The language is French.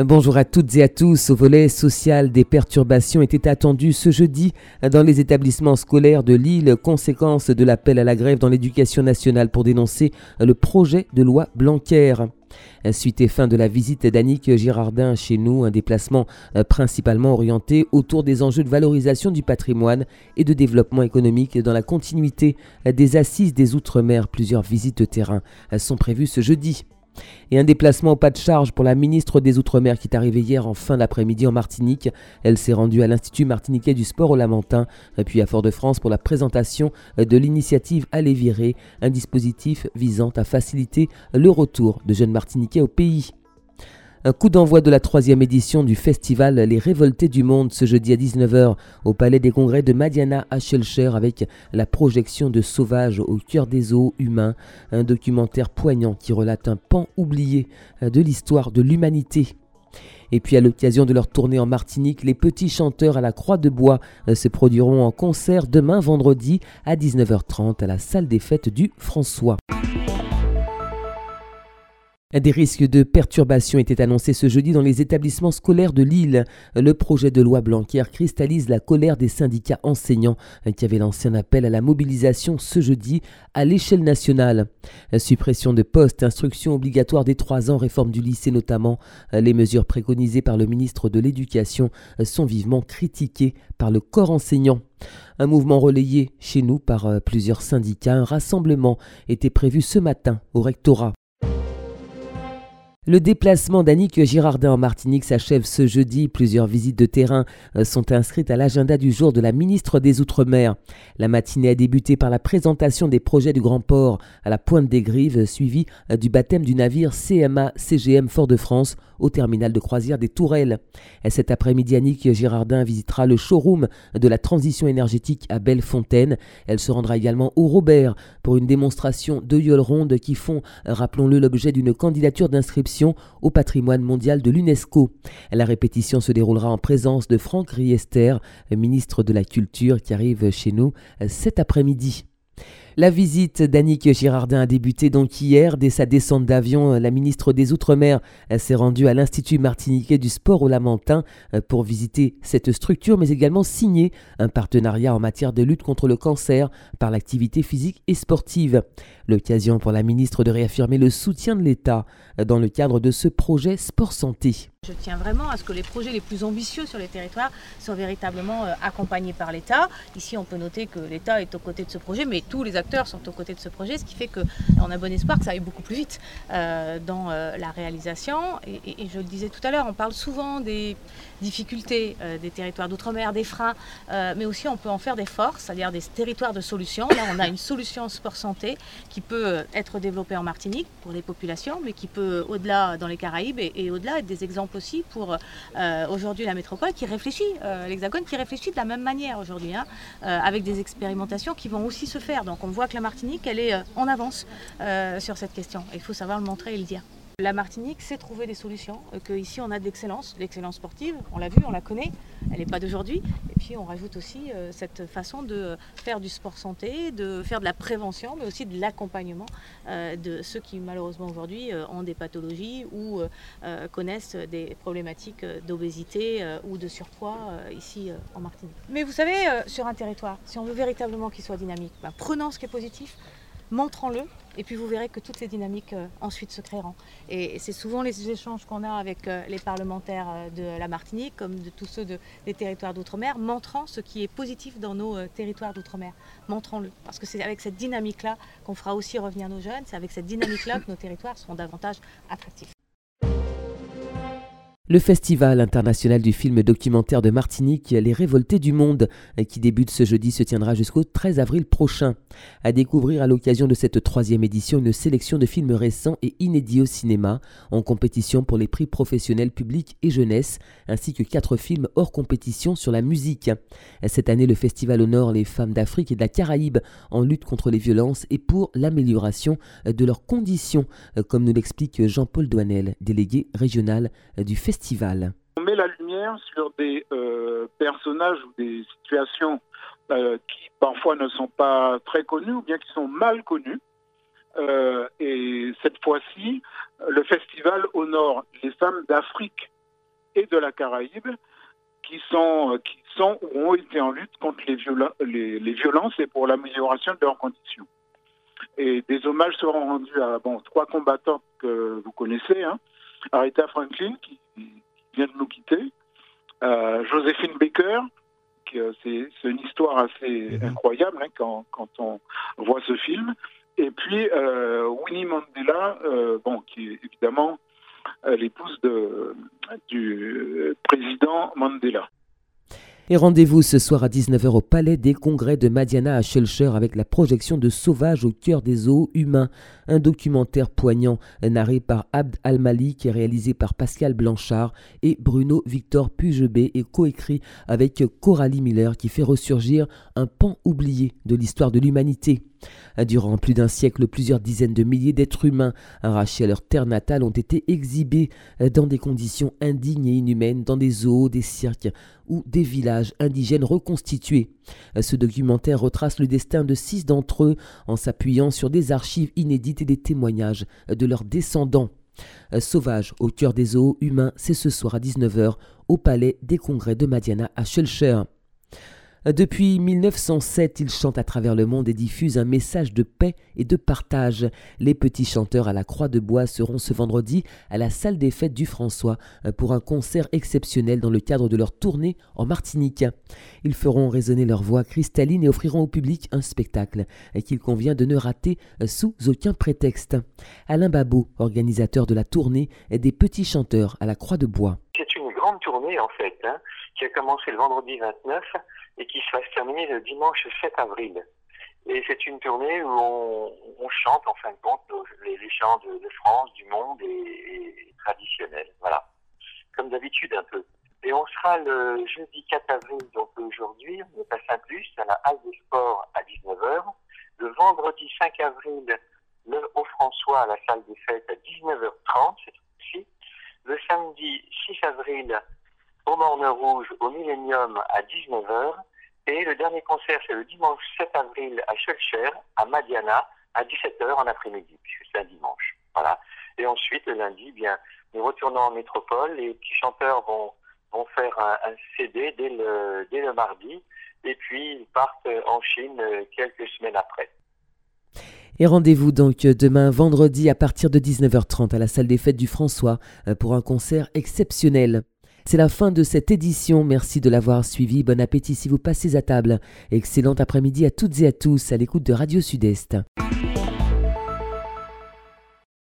Bonjour à toutes et à tous. Au volet social, des perturbations étaient attendues ce jeudi dans les établissements scolaires de Lille, conséquence de l'appel à la grève dans l'éducation nationale pour dénoncer le projet de loi Blanquer. Suite et fin de la visite d'Annick Girardin chez nous, un déplacement principalement orienté autour des enjeux de valorisation du patrimoine et de développement économique dans la continuité des assises des Outre-mer. Plusieurs visites de terrain sont prévues ce jeudi. Et un déplacement au pas de charge pour la ministre des Outre-mer qui est arrivée hier en fin d'après-midi en Martinique. Elle s'est rendue à l'Institut martiniquais du sport au Lamentin, puis à Fort-de-France pour la présentation de l'initiative Aller virer, un dispositif visant à faciliter le retour de jeunes Martiniquais au pays. Un coup d'envoi de la troisième édition du festival Les Révoltés du Monde ce jeudi à 19h au Palais des Congrès de Madiana à Schellcher avec la projection de Sauvage au cœur des eaux humains, un documentaire poignant qui relate un pan oublié de l'histoire de l'humanité. Et puis à l'occasion de leur tournée en Martinique, les petits chanteurs à la Croix de Bois se produiront en concert demain vendredi à 19h30 à la salle des fêtes du François. Des risques de perturbation étaient annoncés ce jeudi dans les établissements scolaires de Lille. Le projet de loi Blanquer cristallise la colère des syndicats enseignants qui avaient lancé un appel à la mobilisation ce jeudi à l'échelle nationale. Suppression de postes, instruction obligatoire des trois ans, réforme du lycée notamment. Les mesures préconisées par le ministre de l'Éducation sont vivement critiquées par le corps enseignant. Un mouvement relayé chez nous par plusieurs syndicats. Un rassemblement était prévu ce matin au rectorat. Le déplacement d'Annick Girardin en Martinique s'achève ce jeudi. Plusieurs visites de terrain euh, sont inscrites à l'agenda du jour de la ministre des Outre-mer. La matinée a débuté par la présentation des projets du Grand Port à la Pointe des Grives, suivi euh, du baptême du navire CMA CGM Fort-de-France au terminal de croisière des Tourelles. Et cet après-midi, Annick Girardin visitera le showroom de la transition énergétique à Bellefontaine. Elle se rendra également au Robert pour une démonstration de ronde qui font, rappelons-le, l'objet d'une candidature d'inscription au patrimoine mondial de l'UNESCO. La répétition se déroulera en présence de Franck Riester, ministre de la Culture, qui arrive chez nous cet après-midi. La visite d'Annick Girardin a débuté donc hier. Dès sa descente d'avion, la ministre des Outre-mer s'est rendue à l'Institut martiniquais du sport au Lamentin pour visiter cette structure, mais également signer un partenariat en matière de lutte contre le cancer par l'activité physique et sportive. L'occasion pour la ministre de réaffirmer le soutien de l'État dans le cadre de ce projet Sport Santé. Je tiens vraiment à ce que les projets les plus ambitieux sur les territoires soient véritablement euh, accompagnés par l'État. Ici, on peut noter que l'État est aux côtés de ce projet, mais tous les acteurs sont aux côtés de ce projet, ce qui fait qu'on a bon espoir que ça aille beaucoup plus vite euh, dans euh, la réalisation. Et, je le disais tout à l'heure, on parle souvent des difficultés des territoires d'outre-mer, des freins, mais aussi on peut en faire des forces, c'est-à-dire des territoires de solutions. Là, on a une solution sport santé qui peut être développée en Martinique pour les populations, mais qui peut au-delà dans les Caraïbes et au-delà être des exemples aussi pour euh, aujourd'hui la métropole qui réfléchit, euh, l'Hexagone qui réfléchit de la même manière aujourd'hui, hein, euh, avec des expérimentations qui vont aussi se faire. Donc on voit que la Martinique, elle est en avance sur cette question. Il faut savoir le montrer et le dire. La Martinique sait trouver des solutions, euh, qu'ici on a de l'excellence, l'excellence sportive, on l'a vu, on la connaît, elle n'est pas d'aujourd'hui. Et puis on rajoute aussi euh, cette façon de faire du sport santé, de faire de la prévention, mais aussi de l'accompagnement euh, de ceux qui malheureusement aujourd'hui ont des pathologies ou connaissent des problématiques d'obésité ou de surpoids ici en Martinique. Mais vous savez, sur un territoire, si on veut véritablement qu'il soit dynamique, ben, prenons ce qui est positif, montrons-le, et puis vous verrez que toutes ces dynamiques euh, ensuite se créeront. Et c'est souvent les échanges qu'on a avec euh, les parlementaires euh, de la Martinique, comme de tous ceux des territoires d'outre-mer, montrant ce qui est positif dans nos territoires d'outre-mer. Montrons-le, parce que c'est avec cette dynamique-là qu'on fera aussi revenir nos jeunes, c'est avec cette dynamique-là que nos territoires seront davantage attractifs. Le Festival international du film documentaire de Martinique, Les Révoltés du Monde, qui débute ce jeudi, se tiendra jusqu'au 13 avril prochain. À découvrir à l'occasion de cette troisième édition une sélection de films récents et inédits au cinéma, en compétition pour les prix professionnels publics et jeunesse, ainsi que quatre films hors compétition sur la musique. Cette année, le festival honore les femmes d'Afrique et de la Caraïbe en lutte contre les violences et pour l'amélioration de leurs conditions, comme nous l'explique Jean-Paul Douanel, délégué régional du festival. On met la lumière sur des euh, personnages ou des situations euh, qui parfois ne sont pas très connues ou bien qui sont mal connues. Euh, et cette fois-ci, le festival honore les femmes d'Afrique et de la Caraïbe qui sont, qui sont ou ont été en lutte contre les, violences et pour l'amélioration de leurs conditions. Et des hommages seront rendus à trois combattants que vous connaissez. Hein. Aretha Franklin, qui, vient de nous quitter. Euh, Joséphine Baker, euh, c'est une histoire assez mhm. incroyable hein, quand, quand, on voit ce film. Et puis euh, Winnie Mandela, bon, qui est évidemment l'épouse du président Mandela. Et rendez-vous ce soir à 19h au Palais des Congrès de Madiana à Schulcher avec la projection de Sauvage au cœur des eaux humains, un documentaire poignant narré par Abd Al-Malik et réalisé par Pascal Blanchard et Bruno Victor Pugebé et coécrit avec Coralie Miller qui fait ressurgir un pan oublié de l'histoire de l'humanité. Durant plus d'un siècle, plusieurs dizaines de milliers d'êtres humains arrachés à leur terre natale ont été exhibés dans des conditions indignes et inhumaines dans des zoos, des cirques ou des villages indigènes reconstitués. Ce documentaire retrace le destin de six d'entre eux en s'appuyant sur des archives inédites et des témoignages de leurs descendants. Sauvage au cœur des zoos humains, c'est ce soir à 19h au Palais des Congrès de Madiana à Schulcher. Depuis 1907, il chante à travers le monde et diffuse un message de paix et de partage. Les petits chanteurs à la Croix de Bois seront ce vendredi à la salle des fêtes du François pour un concert exceptionnel dans le cadre de leur tournée en Martinique. Ils feront résonner leur voix cristalline et offriront au public un spectacle qu'il convient de ne rater sous aucun prétexte. Alain Babot, organisateur de la tournée des petits chanteurs à la Croix de Bois. Tournée en fait, hein, qui a commencé le vendredi 29 et qui va se terminer le dimanche 7 avril. Et c'est une tournée où on, chante en fin de compte les, chants de, France, du monde et, traditionnels. Voilà. Comme d'habitude un peu. Et on sera le jeudi 4 avril, donc aujourd'hui, on est à Saint-Plus, à la Halle des Sports à 19h. Le vendredi 5 avril, le, au François, à la salle des fêtes à 19h30, cette fois-ci. Le samedi 6 avril, au Morne Rouge, au Millennium à 19h. Et le dernier concert, c'est le dimanche 7 avril à Schulcher, à Madiana, à 17h en après-midi, puisque c'est un dimanche. Voilà. Et ensuite, le lundi, bien, nous retournons en métropole. Les petits chanteurs vont, vont faire un, CD dès le, dès le mardi. Et puis, ils partent en Chine quelques semaines après. Et rendez-vous donc demain vendredi à partir de 19h30 à la salle des fêtes du François euh, pour un concert exceptionnel. C'est la fin de cette édition. Merci de l'avoir suivi. Bon appétit si vous passez à table. Excellent après-midi à toutes et à tous à l'écoute de Radio Sud-Est.